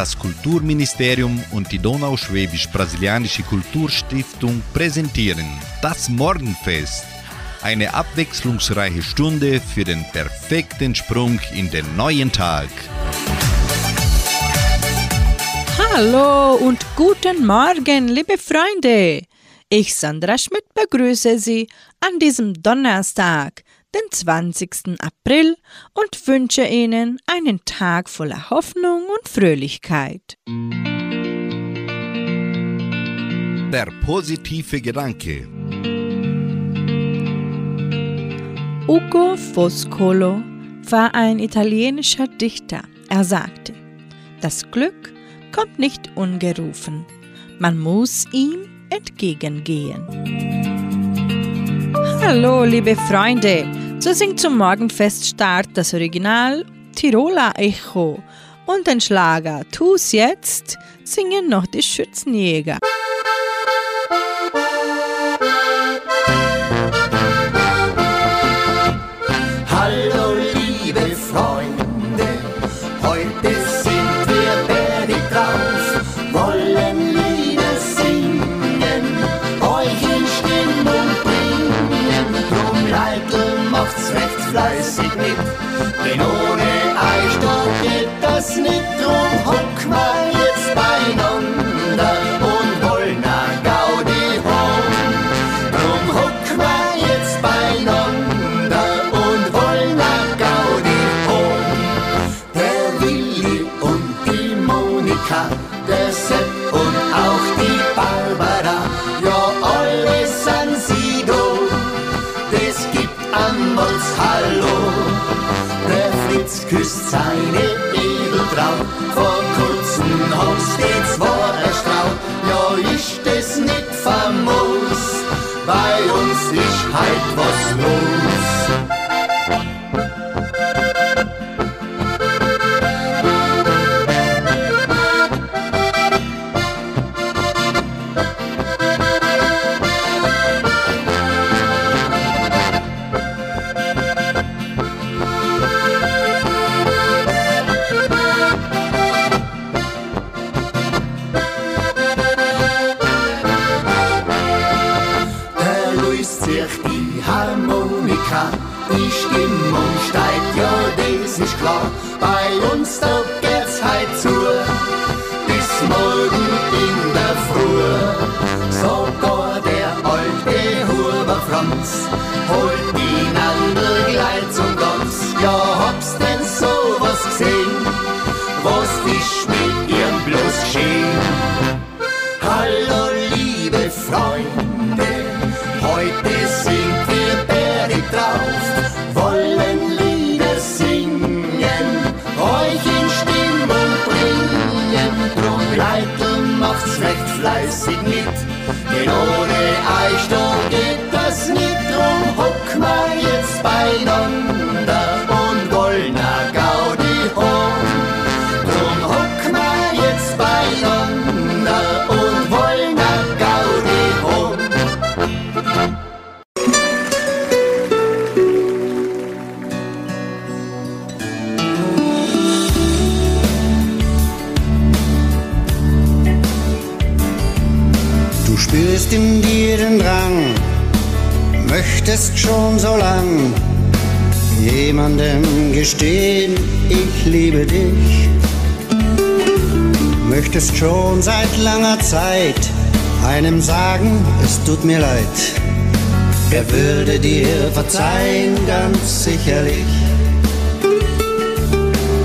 Das Kulturministerium und die Donauschwäbisch-Brasilianische Kulturstiftung präsentieren das Morgenfest. Eine abwechslungsreiche Stunde für den perfekten Sprung in den neuen Tag. Hallo und guten Morgen, liebe Freunde. Ich, Sandra Schmidt, begrüße Sie an diesem Donnerstag, den 20. April und wünsche Ihnen einen Tag voller Hoffnung und Fröhlichkeit. Der positive Gedanke. Ugo Foscolo war ein italienischer Dichter. Er sagte, das Glück kommt nicht ungerufen, man muss ihm entgegengehen. Hallo, liebe Freunde, so singt zum Morgenfeststart das Original Tiroler Echo. Und den Schlager. Tu's jetzt. Singen noch die Schützenjäger. Denn ohne küsst seine Edeltraut, vor kurzem hab's die zwei erstraut. Ja, ist das nicht famos, bei uns ist halt was los. Spürst in dir den Drang, möchtest schon so lang jemandem gestehen, ich liebe dich. Möchtest schon seit langer Zeit einem sagen, es tut mir leid. Er würde dir verzeihen, ganz sicherlich.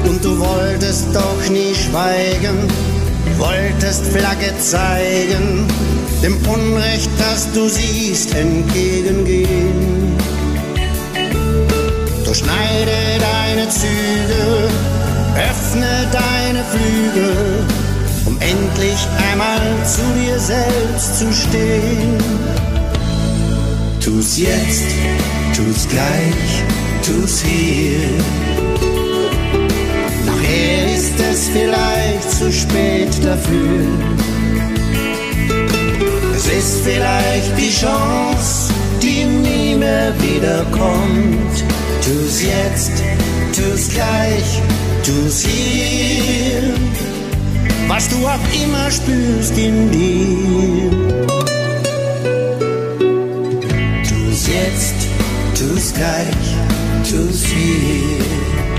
Und du wolltest doch nie schweigen, wolltest Flagge zeigen, dem Unrecht, das du siehst, entgegengehen. Durchschneide deine Züge, öffne deine Flügel, um endlich einmal zu dir selbst zu stehen. Tu's jetzt, tu's gleich, tu's hier. Nachher ist es vielleicht zu spät dafür. Es ist vielleicht die Chance, die nie mehr wiederkommt. Tu's jetzt, tu's gleich, tu's hier. was du auch immer spürst in dir. Tu's jetzt, tu's gleich, tu's hier.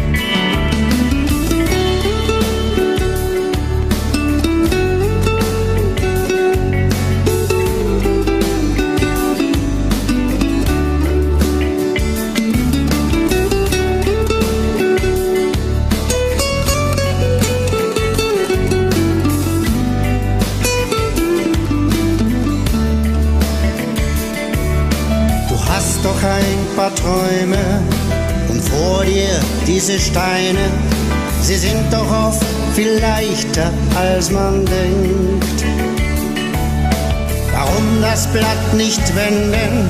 Paar Träume und vor dir diese Steine, sie sind doch oft viel leichter, als man denkt. Warum das Blatt nicht wenden,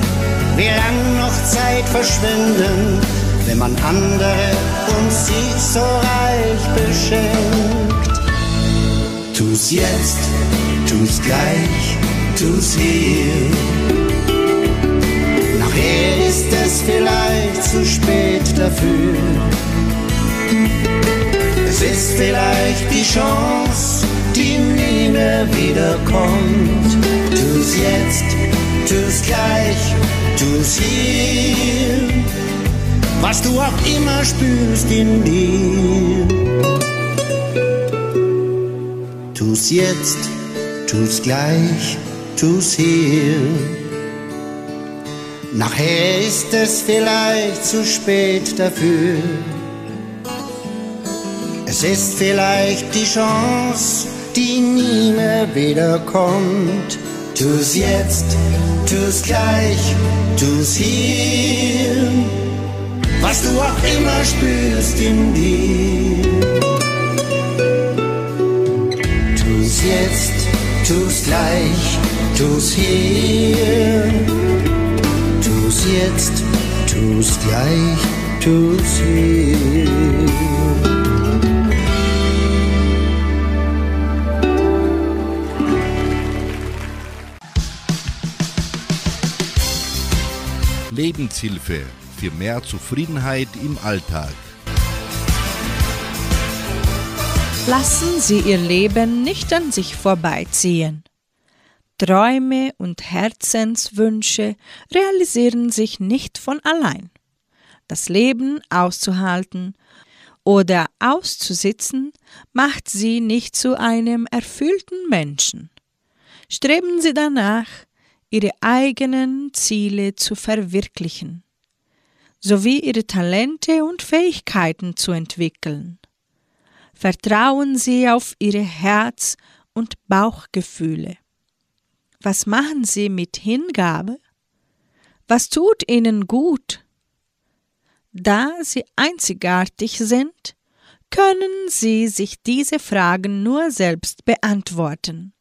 wie lang noch Zeit verschwenden, wenn man andere und sie so reich beschenkt. Tu's jetzt, tu's gleich, tu's hier ist es vielleicht zu spät dafür. Es ist vielleicht die Chance, die nie mehr wiederkommt. Tu's jetzt, tu's gleich, tu's hier. Was du auch immer spürst in dir. Tu's jetzt, tu's gleich, tu's hier. Nachher ist es vielleicht zu spät dafür. Es ist vielleicht die Chance, die nie mehr wiederkommt. Tu's jetzt, tu's gleich, tu's hier. Was du auch immer spürst in dir. Tu's jetzt, tu's gleich, tu's hier jetzt, tu's gleich, tu's hier. Lebenshilfe für mehr Zufriedenheit im Alltag. Lassen Sie Ihr Leben nicht an sich vorbeiziehen. Träume und Herzenswünsche realisieren sich nicht von allein. Das Leben auszuhalten oder auszusitzen macht sie nicht zu einem erfüllten Menschen. Streben Sie danach, Ihre eigenen Ziele zu verwirklichen, sowie Ihre Talente und Fähigkeiten zu entwickeln. Vertrauen Sie auf Ihre Herz- und Bauchgefühle. Was machen Sie mit Hingabe? Was tut Ihnen gut? Da Sie einzigartig sind, können Sie sich diese Fragen nur selbst beantworten.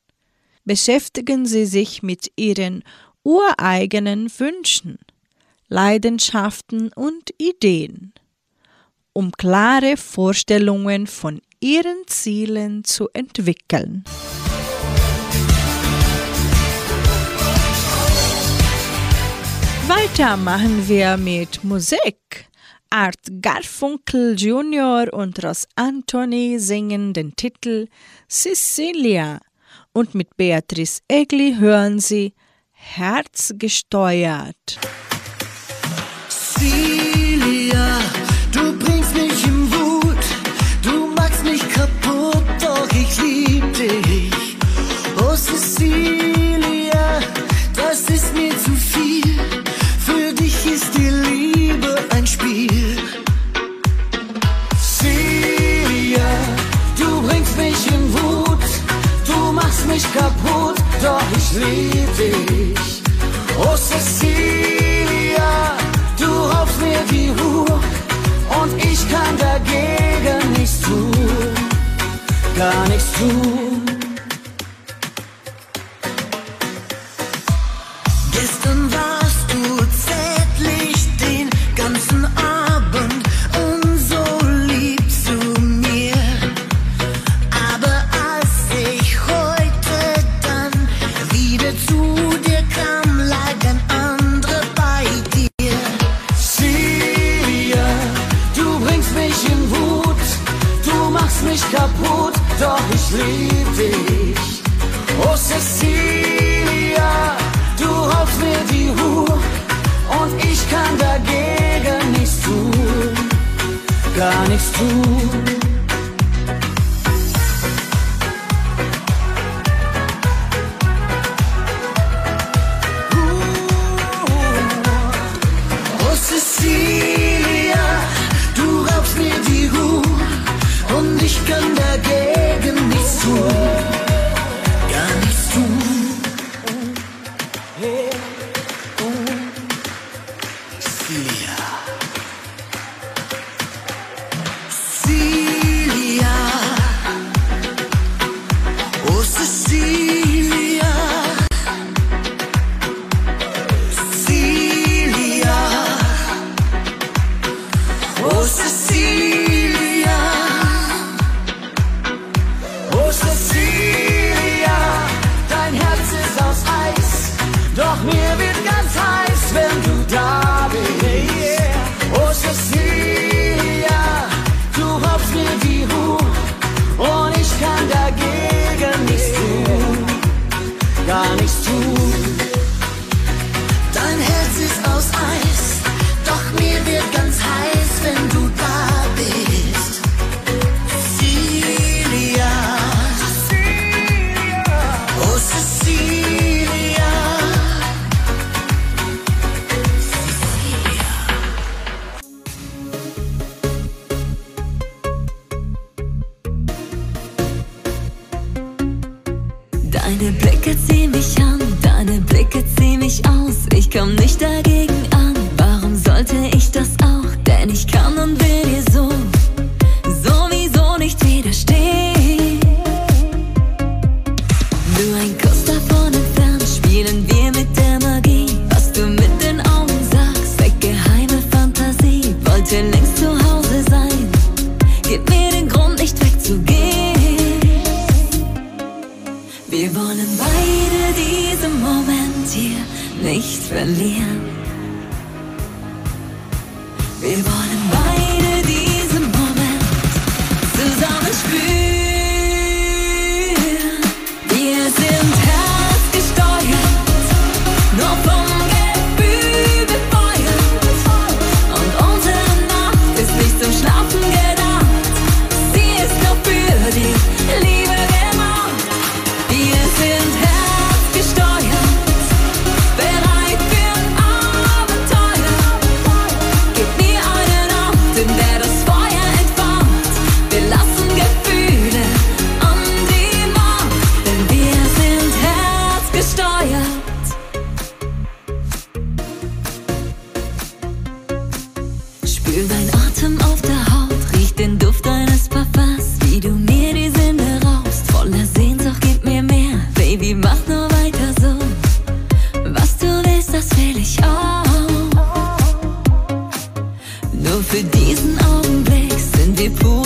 Beschäftigen Sie sich mit Ihren ureigenen Wünschen, Leidenschaften und Ideen, um klare Vorstellungen von Ihren Zielen zu entwickeln. Weiter machen wir mit Musik. Art Garfunkel Jr. und Ross Anthony singen den Titel Sicilia und mit Beatrice Egli hören sie Herzgesteuert. Celia, du bringst mich im Wut, du machst mich kaputt, doch ich lieb dich. Oh Cecilia, mich kaputt, doch ich lieb dich. Oh Cecilia, Fühl dein Atem auf der Haut, riech den Duft deines Parfums, wie du mir die Sinne raubst. Voller Sehnsucht, gib mir mehr, Baby, mach nur weiter so. Was du willst, das will ich auch. Nur für diesen Augenblick sind wir pur.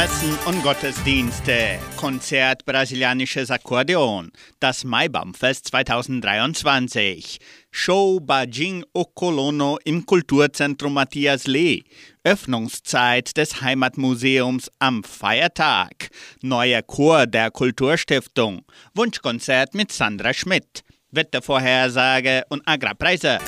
Messen und Gottesdienste, Konzert Brasilianisches Akkordeon, das Maibaumfest 2023, Show Bajing Okolono im Kulturzentrum Matthias Lee, Öffnungszeit des Heimatmuseums am Feiertag, neuer Chor der Kulturstiftung, Wunschkonzert mit Sandra Schmidt, Wettervorhersage und Agrarpreise.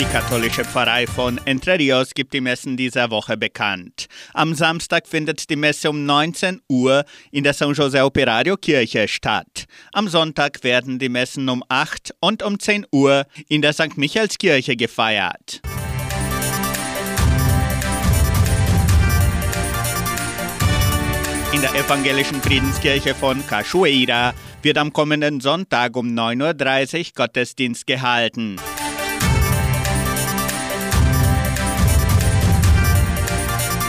Die katholische Pfarrei von Entre Rios gibt die Messen dieser Woche bekannt. Am Samstag findet die Messe um 19 Uhr in der San José Operario Kirche statt. Am Sonntag werden die Messen um 8 und um 10 Uhr in der St. Michaelskirche gefeiert. In der evangelischen Friedenskirche von Cachoeira wird am kommenden Sonntag um 9.30 Uhr Gottesdienst gehalten.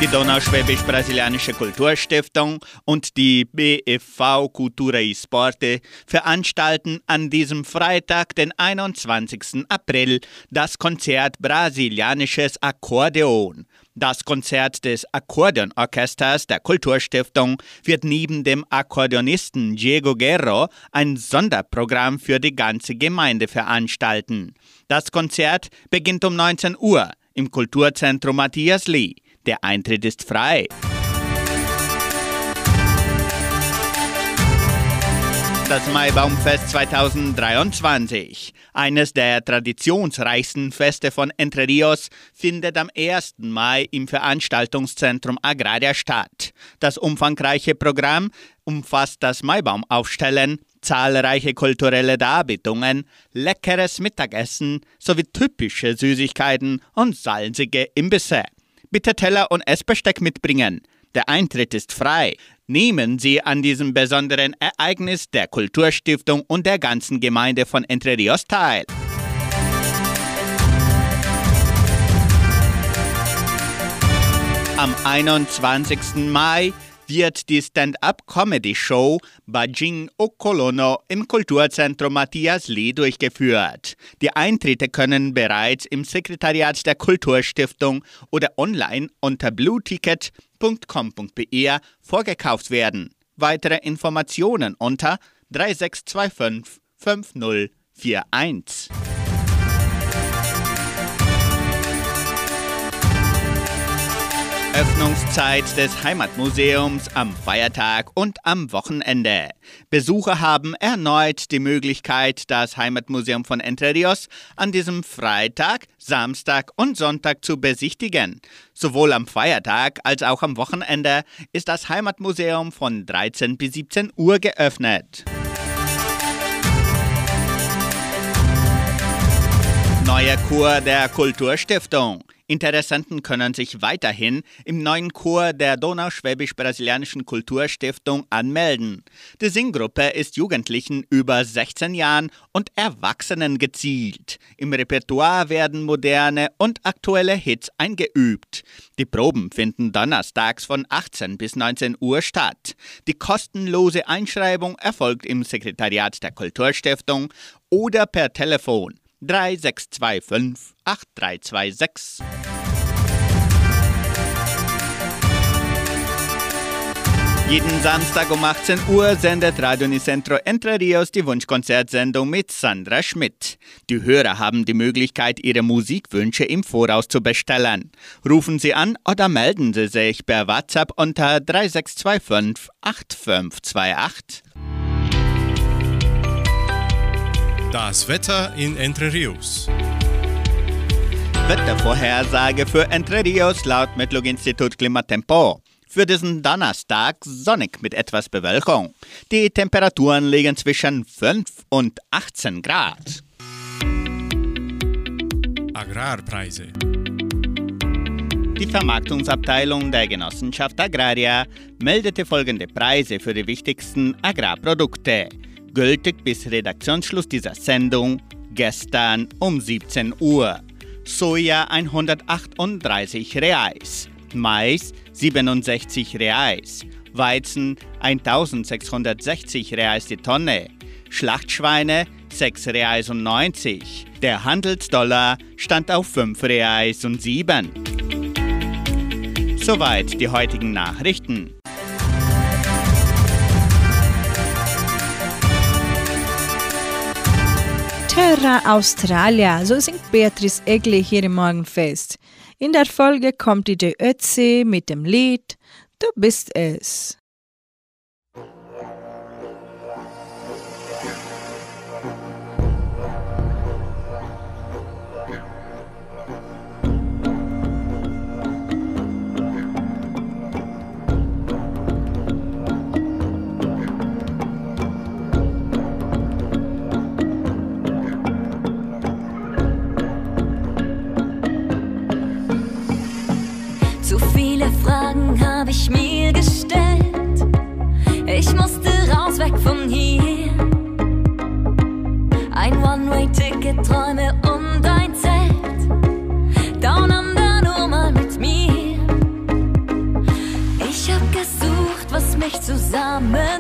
Die Donauschwäbisch-Brasilianische Kulturstiftung und die BFV Cultura e Sporte veranstalten an diesem Freitag, den 21. April, das Konzert Brasilianisches Akkordeon. Das Konzert des Akkordeonorchesters der Kulturstiftung wird neben dem Akkordeonisten Diego Guerro ein Sonderprogramm für die ganze Gemeinde veranstalten. Das Konzert beginnt um 19 Uhr im Kulturzentrum Matthias Lee. Der Eintritt ist frei. Das Maibaumfest 2023, eines der traditionsreichsten Feste von Entre Rios, findet am 1. Mai im Veranstaltungszentrum Agraria statt. Das umfangreiche Programm umfasst das Maibaumaufstellen, zahlreiche kulturelle Darbietungen, leckeres Mittagessen sowie typische Süßigkeiten und salzige Imbisse. Bitte Teller und Essbesteck mitbringen. Der Eintritt ist frei. Nehmen Sie an diesem besonderen Ereignis der Kulturstiftung und der ganzen Gemeinde von Entre Rios teil. Am 21. Mai wird die Stand-up-Comedy-Show Bajing Okolono im Kulturzentrum Matthias Lee durchgeführt. Die Eintritte können bereits im Sekretariat der Kulturstiftung oder online unter blueticket.com.br vorgekauft werden. Weitere Informationen unter 3625 5041. Öffnungszeit des Heimatmuseums am Feiertag und am Wochenende. Besucher haben erneut die Möglichkeit, das Heimatmuseum von Entre Rios an diesem Freitag, Samstag und Sonntag zu besichtigen. Sowohl am Feiertag als auch am Wochenende ist das Heimatmuseum von 13 bis 17 Uhr geöffnet. Neuer Chor der Kulturstiftung. Interessenten können sich weiterhin im neuen Chor der Donauschwäbisch-Brasilianischen Kulturstiftung anmelden. Die Singgruppe ist Jugendlichen über 16 Jahren und Erwachsenen gezielt. Im Repertoire werden moderne und aktuelle Hits eingeübt. Die Proben finden donnerstags von 18 bis 19 Uhr statt. Die kostenlose Einschreibung erfolgt im Sekretariat der Kulturstiftung oder per Telefon 3625 8326. Jeden Samstag um 18 Uhr sendet Radio Nicentro Entre Rios die Wunschkonzertsendung mit Sandra Schmidt. Die Hörer haben die Möglichkeit, ihre Musikwünsche im Voraus zu bestellen. Rufen Sie an oder melden Sie sich per WhatsApp unter 3625 8528. Das Wetter in Entre Rios. Wettervorhersage für Entre Rios laut Metlog-Institut Klimatempo. Für diesen Donnerstag sonnig mit etwas Bewölkung. Die Temperaturen liegen zwischen 5 und 18 Grad. Agrarpreise. Die Vermarktungsabteilung der Genossenschaft Agraria meldete folgende Preise für die wichtigsten Agrarprodukte gültig bis Redaktionsschluss dieser Sendung gestern um 17 Uhr. Soja 138 Reais, Mais 67 Reais, Weizen 1660 Reais die Tonne, Schlachtschweine 6 Reais und 90. Der Handelsdollar stand auf 5 Reais und 7. Soweit die heutigen Nachrichten. Terra Australia, so singt Beatrice Egli hier im Morgenfest. In der Folge kommt die Ötzi mit dem Lied Du bist es. Fragen habe ich mir gestellt. Ich musste raus, weg von hier. Ein One-Way-Ticket, Träume und ein Zelt. Down under nur mal mit mir. Ich hab gesucht, was mich zusammen.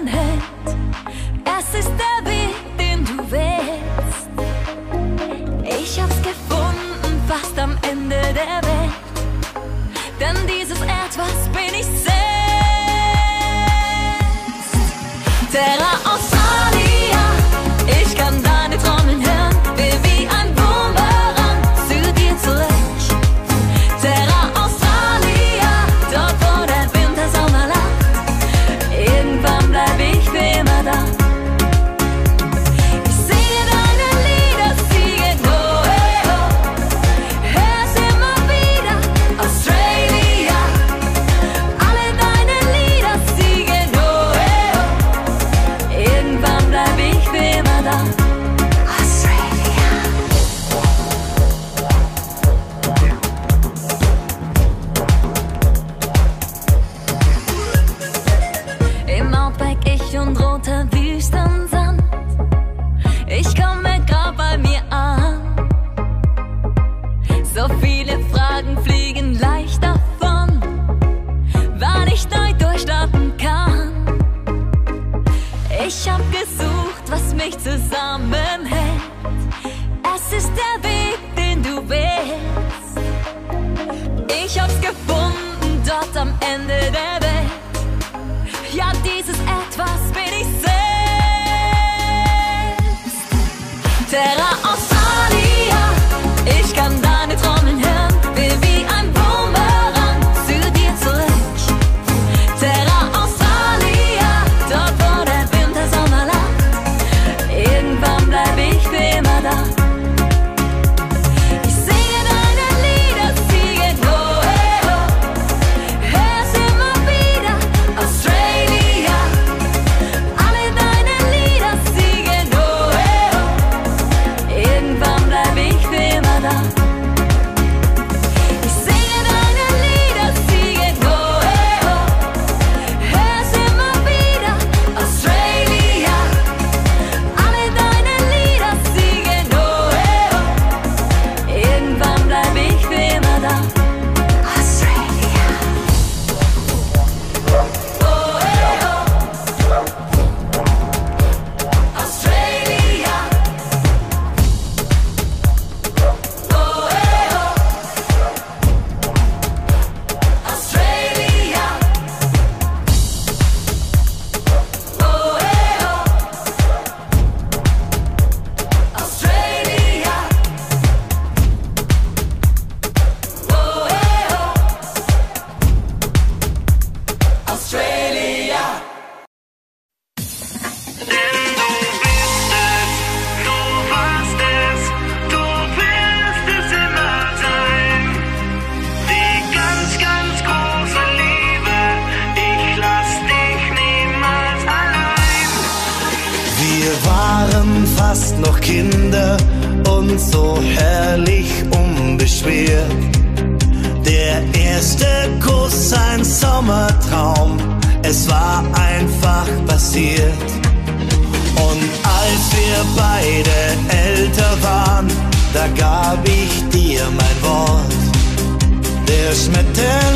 Kerstmis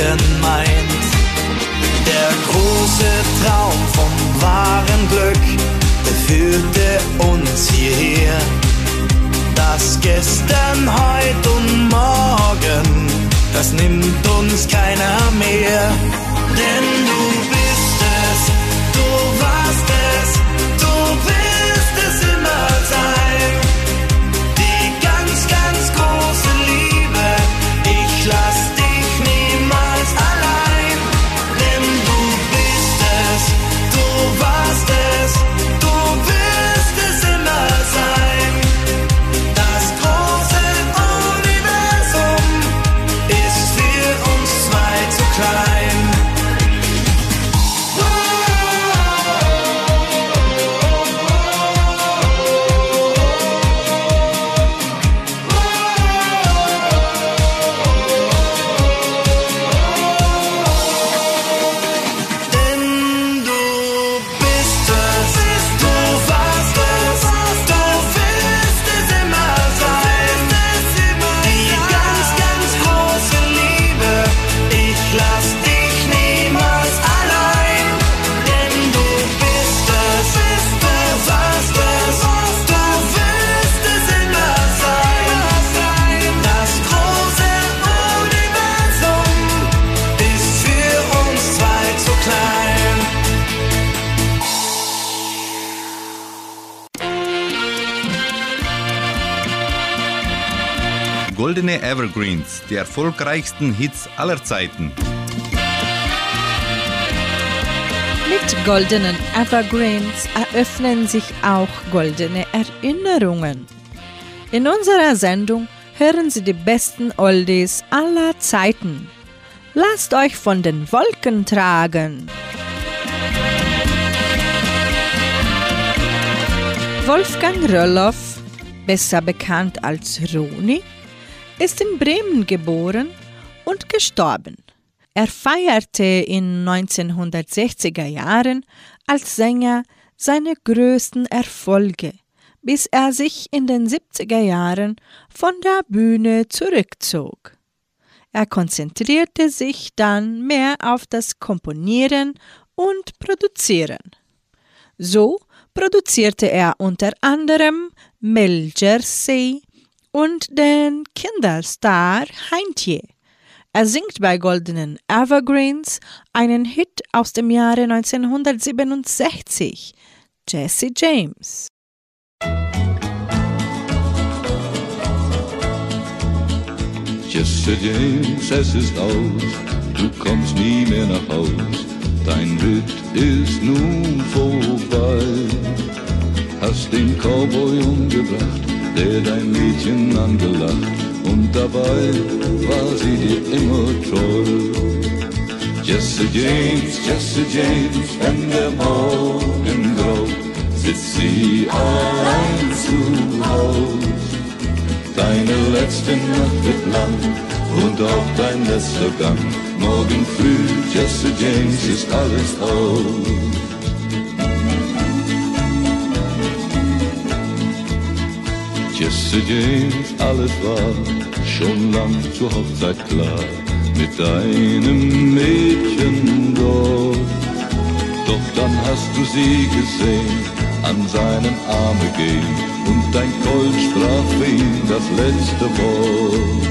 Blicken meint. Der große Traum vom wahren Glück, der führte uns hierher. Das gestern, heute und morgen, das nimmt uns keiner mehr. Denn Evergreens, die erfolgreichsten Hits aller Zeiten. Mit goldenen Evergreens eröffnen sich auch goldene Erinnerungen. In unserer Sendung hören Sie die besten Oldies aller Zeiten. Lasst euch von den Wolken tragen. Wolfgang Rölloff, besser bekannt als Roni, ist in Bremen geboren und gestorben. Er feierte in 1960er Jahren als Sänger seine größten Erfolge, bis er sich in den 70er Jahren von der Bühne zurückzog. Er konzentrierte sich dann mehr auf das Komponieren und Produzieren. So produzierte er unter anderem Mel Jersey und den Kinderstar Heintje. Er singt bei Goldenen Evergreens einen Hit aus dem Jahre 1967, Jesse James. Jesse James, es ist aus, du kommst nie mehr nach Haus, dein Ritt ist nun vorbei. Hast den Cowboy umgebracht, der dein Mädchen angelacht, und dabei war sie dir immer treu. Jesse James, Jesse James, wenn der Morgen graut, sitzt sie allein zu Haus. Deine letzte Nacht wird lang und auch dein letzter Gang. Morgen früh, Jesse James, ist alles aus. Jesse James, alles war schon lang zur Hochzeit klar mit deinem Mädchen dort. Doch dann hast du sie gesehen, an seinen Arme gehen und dein Colt sprach für ihn das letzte Wort.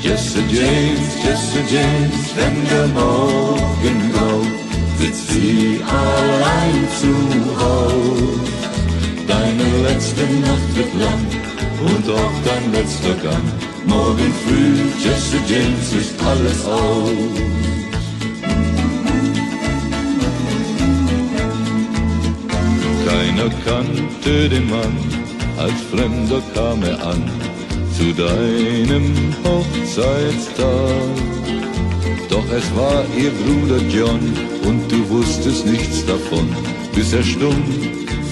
Jesse James, Jesse James, wenn der Morgen graut, sitzt sie allein zu Haus. Deine letzte Nacht wird lang und auch dein letzter Gang. Morgen früh, Jesse James, ist alles aus. Keiner kannte den Mann, als Fremder kam er an zu deinem Hochzeitstag. Doch es war ihr Bruder John und du wusstest nichts davon, bis er stumm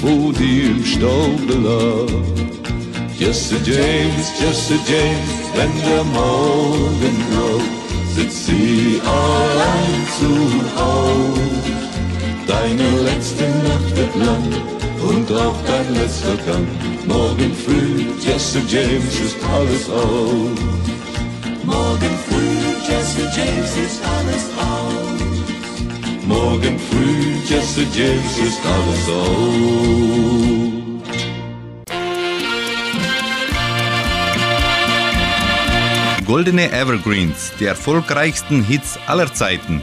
vor dir im Staube lag. Jesse James, Jesse James, wenn der Morgen graut, sitzt sie allein zu Haus. Deine letzte Nacht wird lang und auch dein letzter Gang. Morgen früh, Jesse James ist alles aus. Morgen früh, Jesse James ist alles aus. Morgen früh, Jesse James ist alles aus. Goldene Evergreens, die erfolgreichsten Hits aller Zeiten.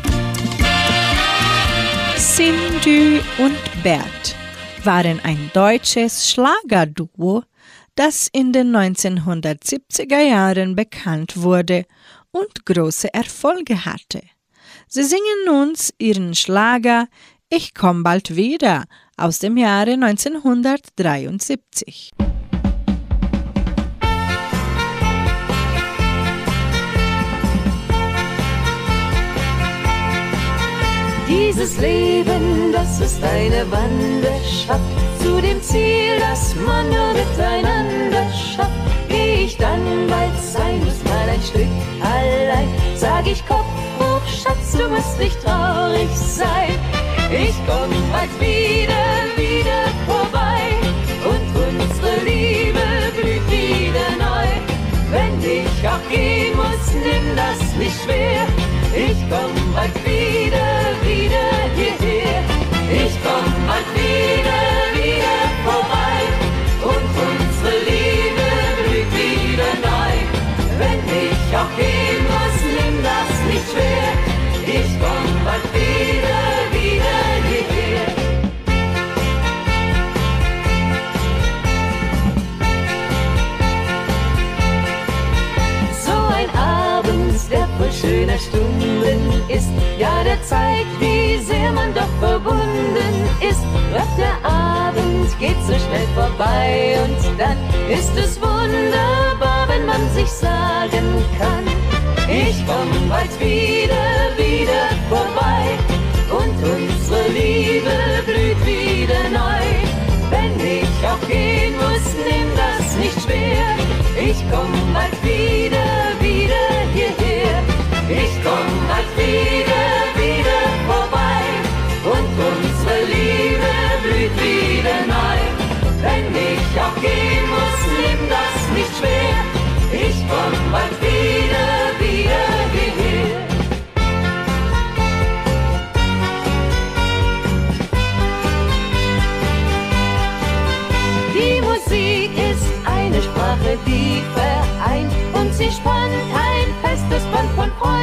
Cindy und Bert waren ein deutsches Schlagerduo, das in den 1970er Jahren bekannt wurde und große Erfolge hatte. Sie singen uns ihren Schlager Ich komm bald wieder aus dem Jahre 1973. Dieses Leben, das ist eine Wanderschaft zu dem Ziel, das man nur miteinander schafft. Geh ich dann bald sein, muss mal ein Stück allein. Sag ich Kopf hoch, Schatz, du musst nicht traurig sein. Ich komm bald wieder, wieder vorbei und unsere Liebe blüht wieder neu. Wenn ich auch gehen muss, nimm das nicht schwer. Ich komm bald wieder, wieder komm bald wieder,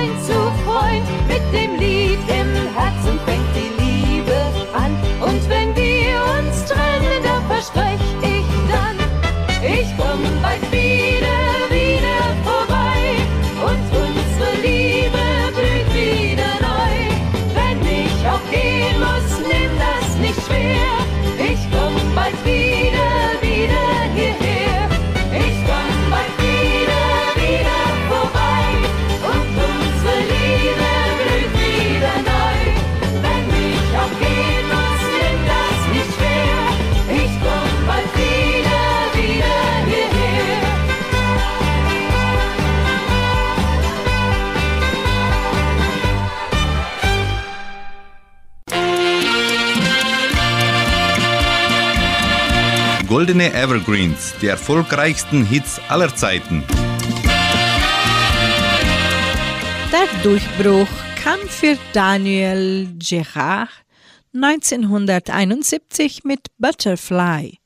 von Freund Goldene Evergreens, die erfolgreichsten Hits aller Zeiten. Der Durchbruch kam für Daniel Gerard 1971 mit Butterfly,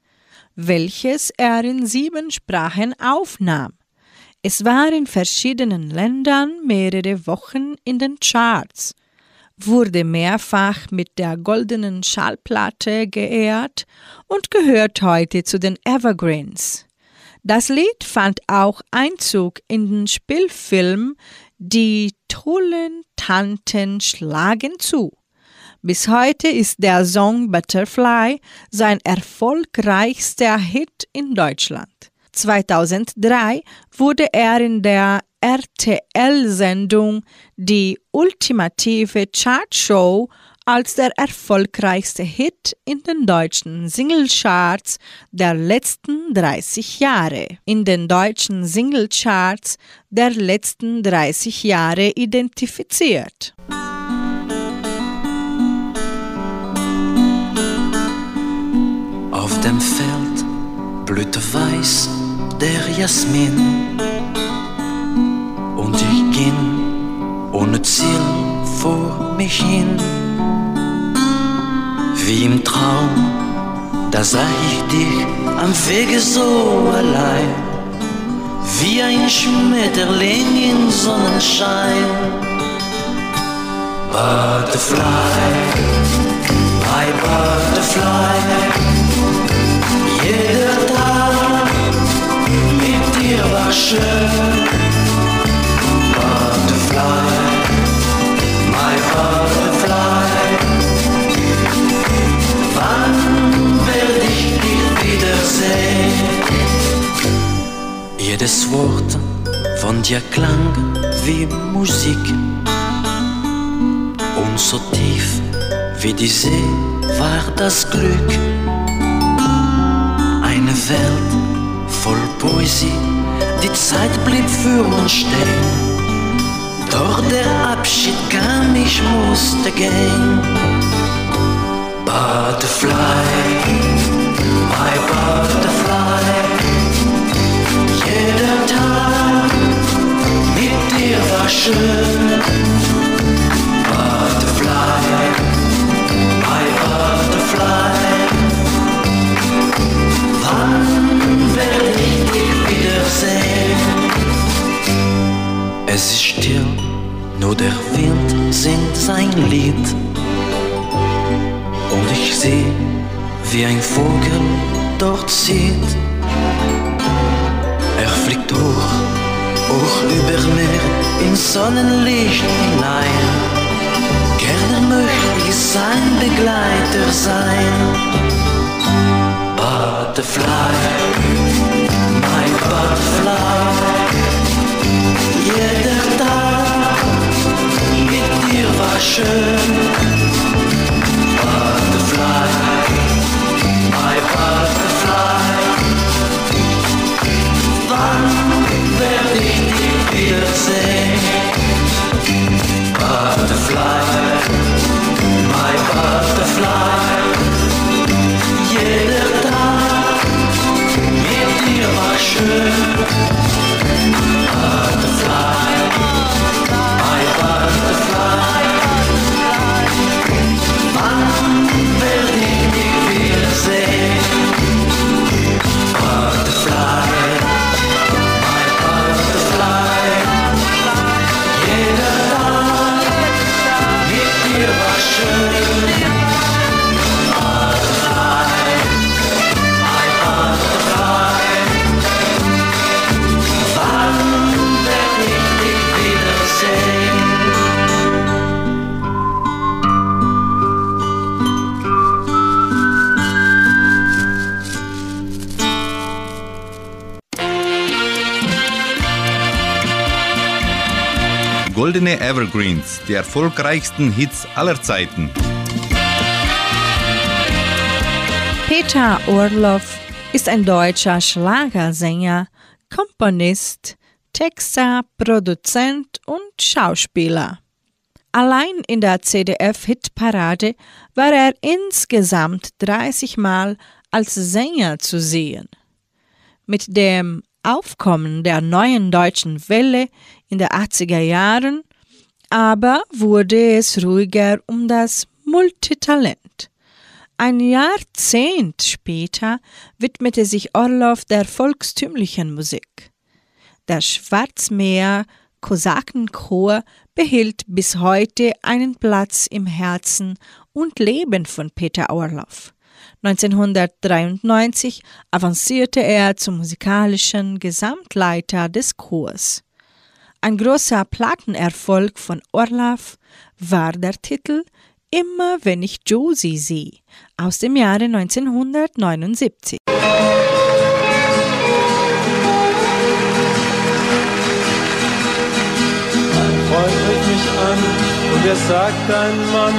welches er in sieben Sprachen aufnahm. Es war in verschiedenen Ländern mehrere Wochen in den Charts, wurde mehrfach mit der goldenen Schallplatte geehrt und gehört heute zu den Evergreens. Das Lied fand auch Einzug in den Spielfilm Die tollen Tanten schlagen zu. Bis heute ist der Song Butterfly sein erfolgreichster Hit in Deutschland. 2003 wurde er in der RTL-Sendung Die ultimative Chartshow als der erfolgreichste Hit in den deutschen Singlecharts der letzten 30 Jahre. In den deutschen Singlecharts der letzten 30 Jahre identifiziert. Auf dem Feld blühte weiß der Jasmin. Und ich ging ohne Ziel vor mich hin. Wie im Traum, da sah ich dich am Wege so allein. Wie ein Schmetterling im Sonnenschein. Butterfly, my butterfly. Wiedersehen? Jedes Wort von dir klang wie Musik. Und so tief wie die See war das Glück. Eine Welt voll Poesie, die Zeit blieb für uns stehen. Doch der Abschied kam, ich musste gehen. Butterfly, my butterfly. Jeder Tag mit dir war schön. Still, nur der Wind singt sein Lied. Und ich seh, wie ein Vogel dort zieht. Er fliegt hoch, hoch über mir ins Sonnenlicht hinein. Gerne möchte ich sein Begleiter sein. Butterfly, my butterfly. Mit dir Evergreens, die erfolgreichsten Hits aller Zeiten. Peter Orloff ist ein deutscher Schlagersänger, Komponist, Texter, Produzent und Schauspieler. Allein in der CDF-Hitparade war er insgesamt 30 Mal als Sänger zu sehen. Mit dem Aufkommen der neuen deutschen Welle in den 80er Jahren aber wurde es ruhiger um das Multitalent. Ein Jahrzehnt später widmete sich Orloff der volkstümlichen Musik. Der Schwarzmeer Kosakenchor behielt bis heute einen Platz im Herzen und Leben von Peter Orloff. 1993 avancierte er zum musikalischen Gesamtleiter des Chors. Ein großer Plattenerfolg von Orloff war der Titel Immer wenn ich Josie sehe aus dem Jahre 1979. Ein Freund rief mich an und er sagt, ein Mann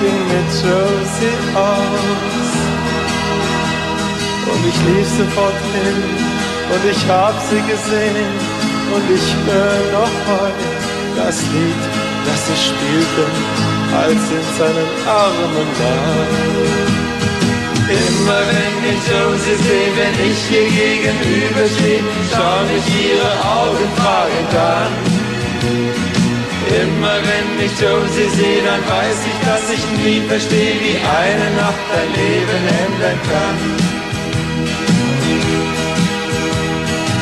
ging mit Josie aus. Und ich lief sofort hin und ich hab sie gesehen und ich höre noch heute das Lied, das sie spielten, als in seinen Armen war. Immer wenn ich Josie sehe, wenn ich ihr gegenüberstehe, schau mich ihre Augen fragend an. Immer wenn ich Josie sehe, dann weiß ich, dass ich nie verstehe, wie eine Nacht dein Leben ändern kann.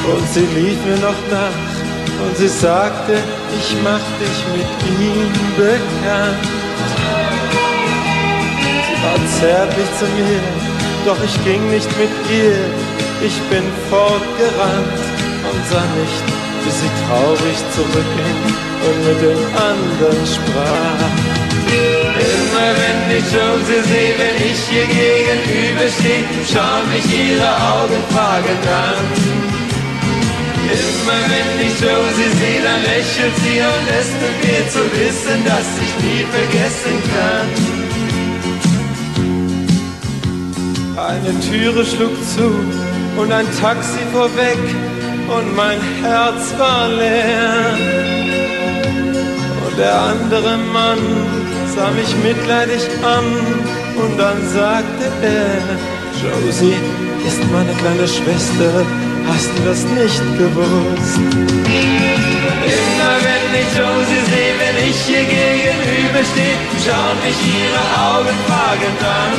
Und sie lief mir noch nach und sie sagte, ich mach dich mit ihm bekannt. Sie war zärtlich zu mir, doch ich ging nicht mit ihr. Ich bin fortgerannt und sah nicht, bis sie traurig zurückging und mit dem anderen sprach. Immer wenn ich Josie sehe, wenn ich ihr gegenüberstehe, schauen mich ihre Augen fragend an. Immer wenn ich Josie sehe, dann lächelt sie und es tut mir zu wissen, dass ich nie vergessen kann. Eine Türe schlug zu und ein Taxi vorweg und mein Herz war leer. Und der andere Mann sah mich mitleidig an und dann sagte er, Josie ist meine kleine Schwester Hast du das nicht gewusst? Immer wenn ich Josie sehe, wenn ich ihr gegenüberstehe, schauen mich ihre Augen fragend an.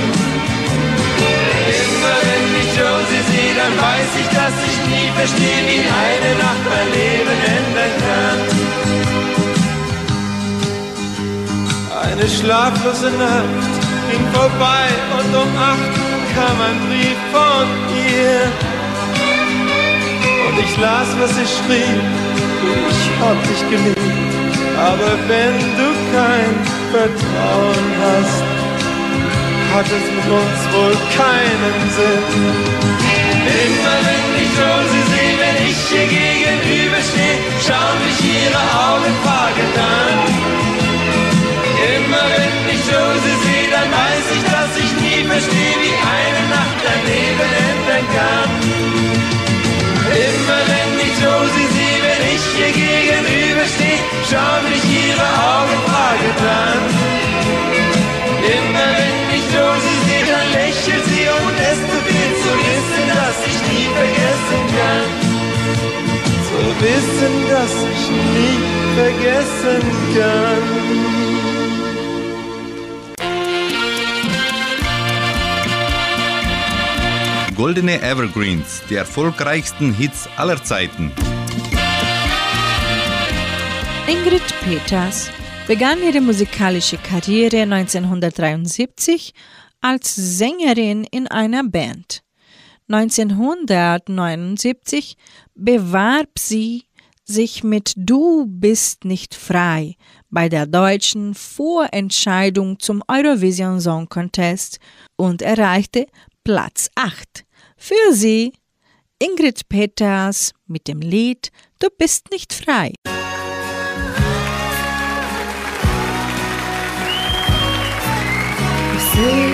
Immer wenn ich Josie sehe, dann weiß ich, dass ich nie verstehe, wie eine Nacht mein Leben ändern kann. Eine schlaflose Nacht ging vorbei und um acht kam ein Brief von ihr. Und ich las, was sie schrieb, ich hab dich geliebt. Aber wenn du kein Vertrauen hast, hat es mit uns wohl keinen Sinn. Immer wenn ich Josie sehe, wenn ich ihr gegenüberstehe, schauen mich ihre Augen fragend an. Immer wenn ich Josie sehe, dann weiß ich, dass ich nie verstehe, wie eine Nacht dein Leben ändern kann. Immer wenn ich Josie sehe, wenn ich ihr gegenüberstehe, schauen mich ihre Augen fragend an. Immer wenn ich Josie sehe, dann lächelt sie und es mir zu wissen, dass ich nie vergessen kann. Zu wissen, dass ich nie vergessen kann. Goldene Evergreens, die erfolgreichsten Hits aller Zeiten. Ingrid Peters begann ihre musikalische Karriere 1973 als Sängerin in einer Band. 1979 bewarb sie sich mit Du bist nicht frei bei der deutschen Vorentscheidung zum Eurovision Song Contest und erreichte Platz 8. Für Sie Ingrid Peters mit dem Lied Du bist nicht frei. Ich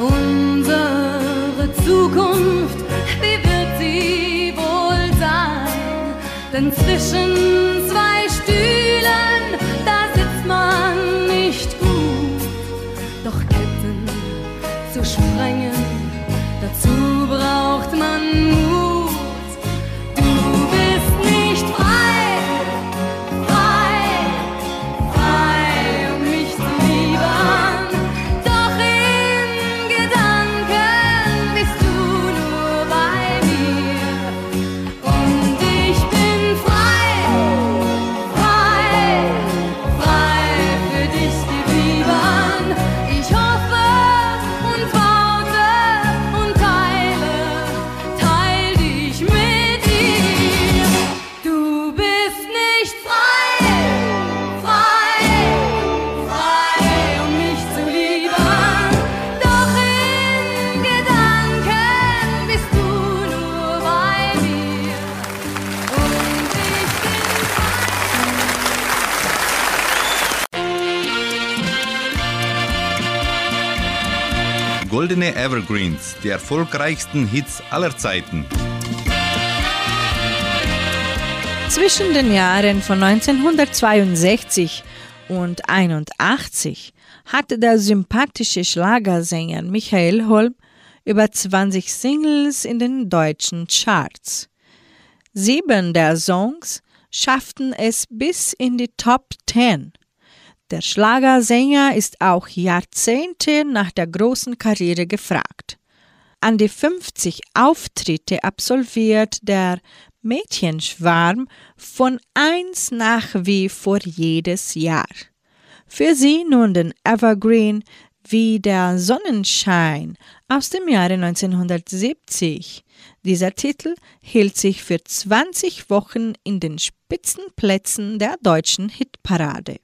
unsere Zukunft, wie wird sie wohl sein? Denn zwischen zwei Stühlen, da sitzt man nicht gut. Doch Ketten zu sprengen, dazu braucht man Evergreens, die erfolgreichsten Hits aller Zeiten. Zwischen den Jahren von 1962 und 1981 hatte der sympathische Schlagersänger Michael Holm über 20 Singles in den deutschen Charts. Sieben der Songs schafften es bis in die Top 10. Der Schlagersänger ist auch Jahrzehnte nach der großen Karriere gefragt. An die 50 Auftritte absolviert der Mädchenschwarm von eins nach wie vor jedes Jahr. Für sie nun den Evergreen wie der Sonnenschein aus dem Jahre 1970. Dieser Titel hielt sich für 20 Wochen in den Spitzenplätzen der deutschen Hitparade.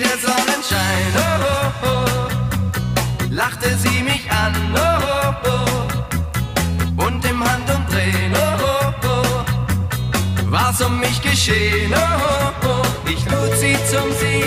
der Sonnenschein. Oh, oh, oh. Lachte sie mich an. Oh, oh, oh. Und im Handumdrehen. Oh, oh, oh. War's um mich geschehen. Oh, oh, oh. Ich lud sie zum Singen.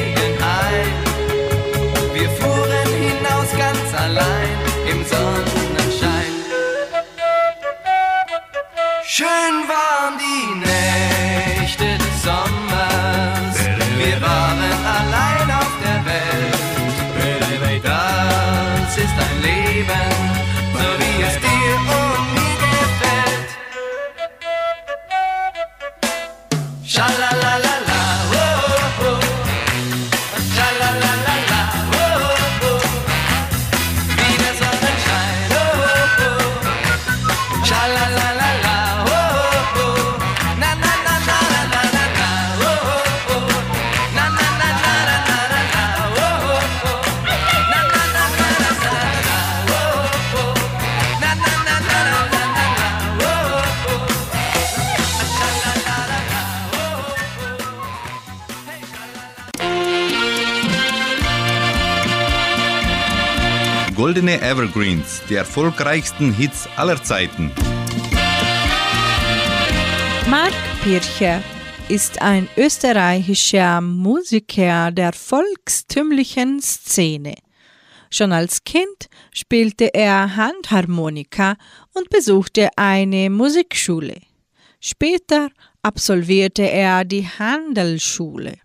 Evergreens, die erfolgreichsten Hits aller Zeiten. Mark Pircher ist ein österreichischer Musiker der volkstümlichen Szene. Schon als Kind spielte er Handharmonika und besuchte eine Musikschule. Später absolvierte er die Handelsschule.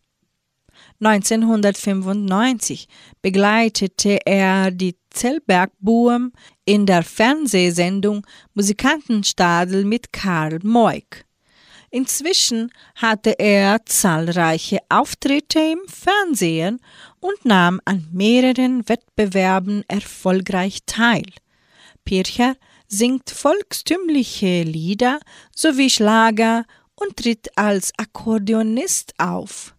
1995 begleitete er die Zellbergbuben in der Fernsehsendung Musikantenstadel mit Karl Moik. Inzwischen hatte er zahlreiche Auftritte im Fernsehen und nahm an mehreren Wettbewerben erfolgreich teil. Pircher singt volkstümliche Lieder sowie Schlager und tritt als Akkordeonist auf.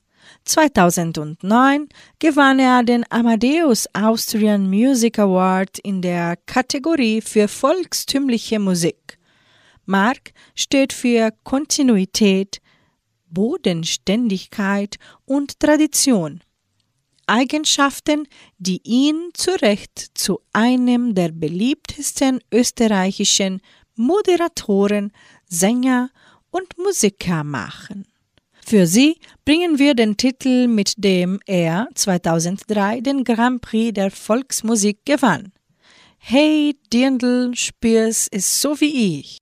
2009 gewann er den Amadeus Austrian Music Award in der Kategorie für volkstümliche Musik. Mark steht für Kontinuität, Bodenständigkeit und Tradition. Eigenschaften, die ihn zu Recht zu einem der beliebtesten österreichischen Moderatoren, Sänger und Musiker machen. Für sie bringen wir den Titel, mit dem er 2003 den Grand Prix der Volksmusik gewann. Hey Dirndl, spür's es so wie ich.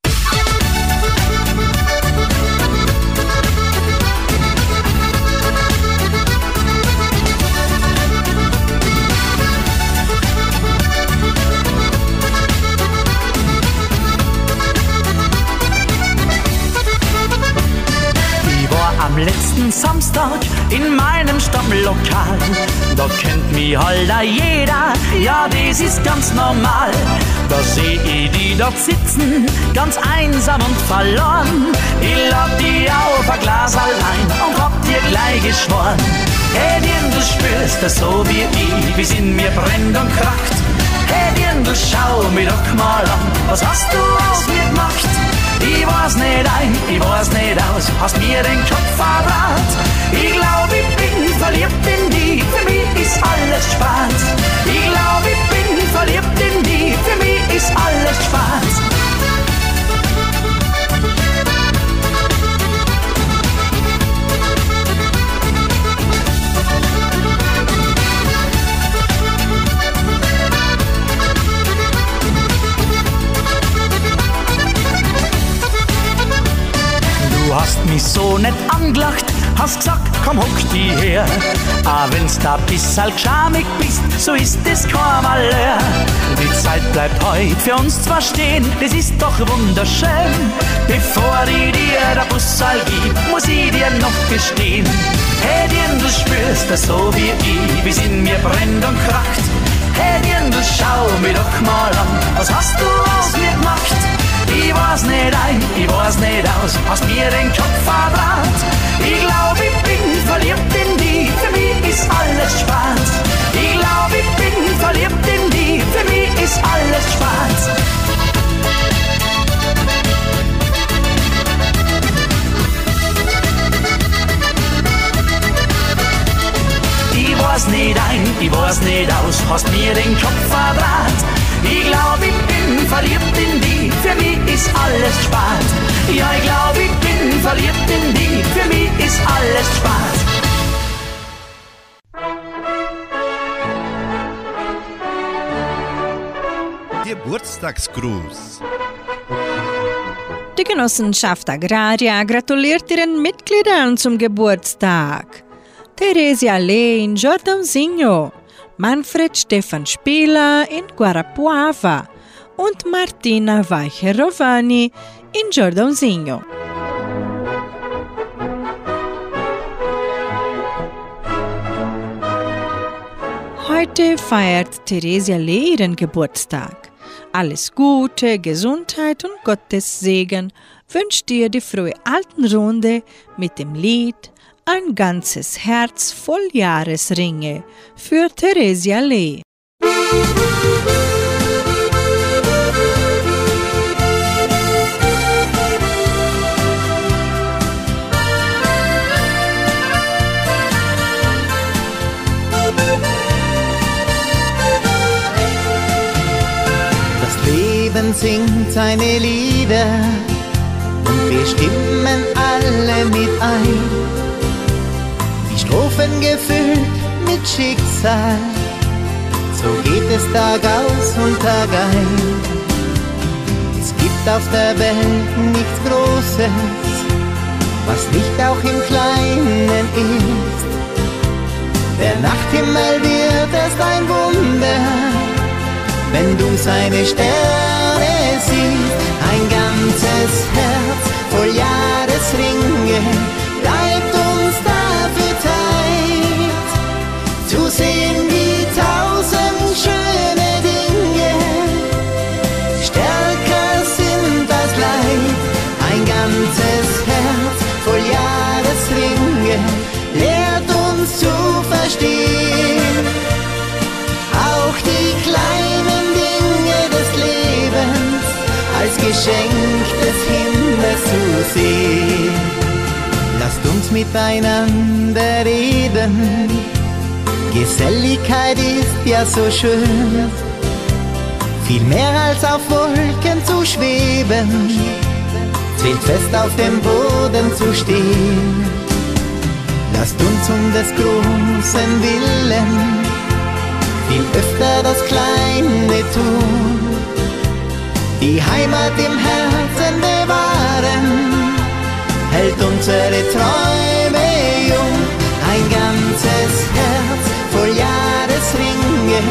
Letzten Samstag in meinem Stammlokal. Da kennt mich halt jeder, ja, das ist ganz normal. Da seh ich die dort sitzen, ganz einsam und verloren. Ich lad die auf ein Glas allein und hab dir gleich geschworen. Hey, Dirndl, du spürst das so wie ich, wie's in mir brennt und kracht. Hey, Dirndl, schau mich doch mal an, was hast du aus mir gemacht? Ich weiß nicht ein, ich weiß nicht aus, hast mir den Kopf verrat. Ich glaub, ich bin verliebt in die, für mich ist alles Spaß. Wenn's da bissal schamig bist, so ist es kein Malheur. Die Zeit bleibt heut für uns zwar stehen, das ist doch wunderschön. Bevor ich dir der Bussal gib, muss ich dir noch gestehen. Hey du spürst das so wie ich, wie's in mir brennt und kracht. Hey Dirndl, schau mich doch mal an, was hast du aus mir gemacht? Ich weiß nicht ein, ich weiß nicht aus, hast mir den Kopf verbrannt. Ich glaub, ich bin verliebt in ist alles Spaß. Ich glaub, ich bin verliebt in die, für mich ist alles Spaß. Ich weiß nicht ein, ich weiß nicht aus, hast mir den Kopf verbrannt. Ich glaub, ich bin verliebt in die, für mich ist alles Spaß. Ja, ich glaub, ich bin verliebt in die, für mich ist alles Spaß. Geburtstagsgruß. Die Genossenschaft Agraria gratuliert ihren Mitgliedern zum Geburtstag. Theresia Lee in Jordãozinho, Manfred Stefan Spieler in Guarapuava und Martina Weicherovani in Jordãozinho. Heute feiert Theresia Lee ihren Geburtstag. Alles Gute, Gesundheit und Gottes Segen wünscht dir die frohe Altenrunde mit dem Lied Ein ganzes Herz voll Jahresringe für Theresia Lee. Das singt seine Lieder und wir stimmen alle mit ein. Die Strophen gefüllt mit Schicksal, so geht es Tag aus und Tag ein. Es gibt auf der Welt nichts Großes, was nicht auch im Kleinen ist. Der Nachthimmel wird erst ein Wunder, wenn du seine Sterne siehst. Ein ganzes Herz voll Jahresringe bleibt uns dafür teilt. Zu sehen Sehen. Lasst uns miteinander reden. Geselligkeit ist ja so schön. Viel mehr als auf Wolken zu schweben, zählt fest auf dem Boden zu stehen. Lasst uns um des großen Willen viel öfter das Kleine tun. Die Heimat im Herzen bewahren, hält unsere Träume jung. Ein ganzes Herz voll Jahresringe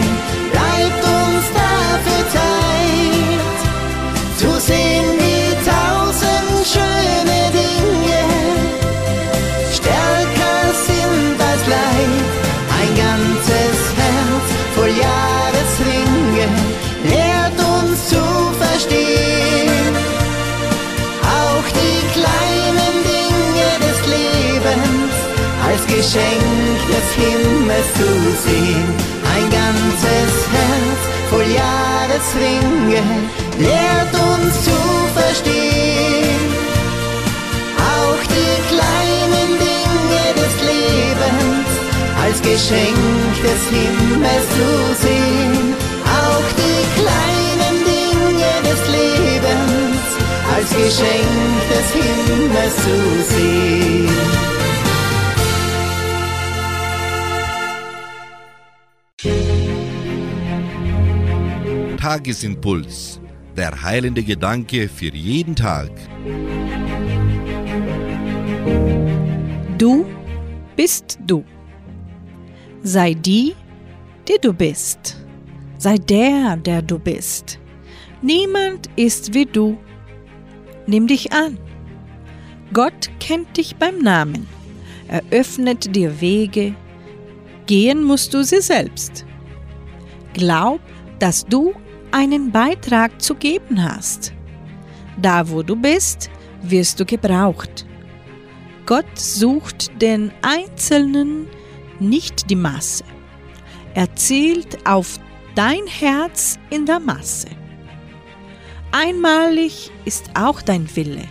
Zu sehen. Ein ganzes Herz voll Jahresringe lehrt uns zu verstehen. Auch die kleinen Dinge des Lebens als Geschenk des Himmels zu sehen. Auch die kleinen Dinge des Lebens als Geschenk des Himmels zu sehen. Tagesimpuls. Der heilende Gedanke für jeden Tag. Du bist du. Sei die, die du bist. Sei der, der du bist. Niemand ist wie du. Nimm dich an. Gott kennt dich beim Namen. Er öffnet dir Wege. Gehen musst du sie selbst. Glaub, dass du einen Beitrag zu geben hast. Da, wo du bist, wirst du gebraucht. Gott sucht den Einzelnen, nicht die Masse. Er zielt auf dein Herz in der Masse. Einmalig ist auch dein Wille.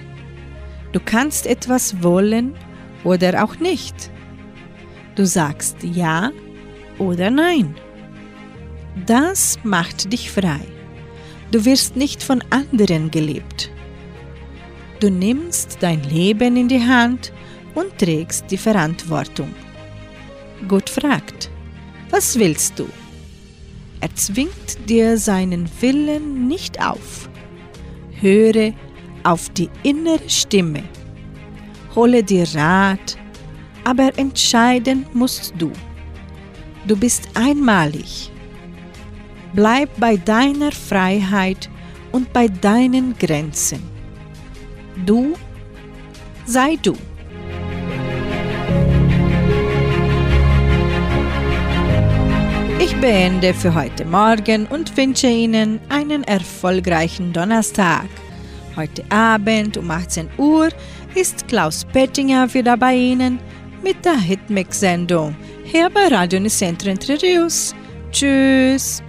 Du kannst etwas wollen oder auch nicht. Du sagst ja oder nein. Das macht dich frei. Du wirst nicht von anderen gelebt. Du nimmst dein Leben in die Hand und trägst die Verantwortung. Gott fragt, was willst du? Er zwingt dir seinen Willen nicht auf. Höre auf die innere Stimme. Hole dir Rat, aber entscheiden musst du. Du bist einmalig. Bleib bei deiner Freiheit und bei deinen Grenzen. Du sei du. Ich beende für heute Morgen und wünsche Ihnen einen erfolgreichen Donnerstag. Heute Abend um 18 Uhr ist Klaus Pettinger wieder bei Ihnen mit der Hitmix-Sendung hier bei Radio Nicentro Entre. Tschüss!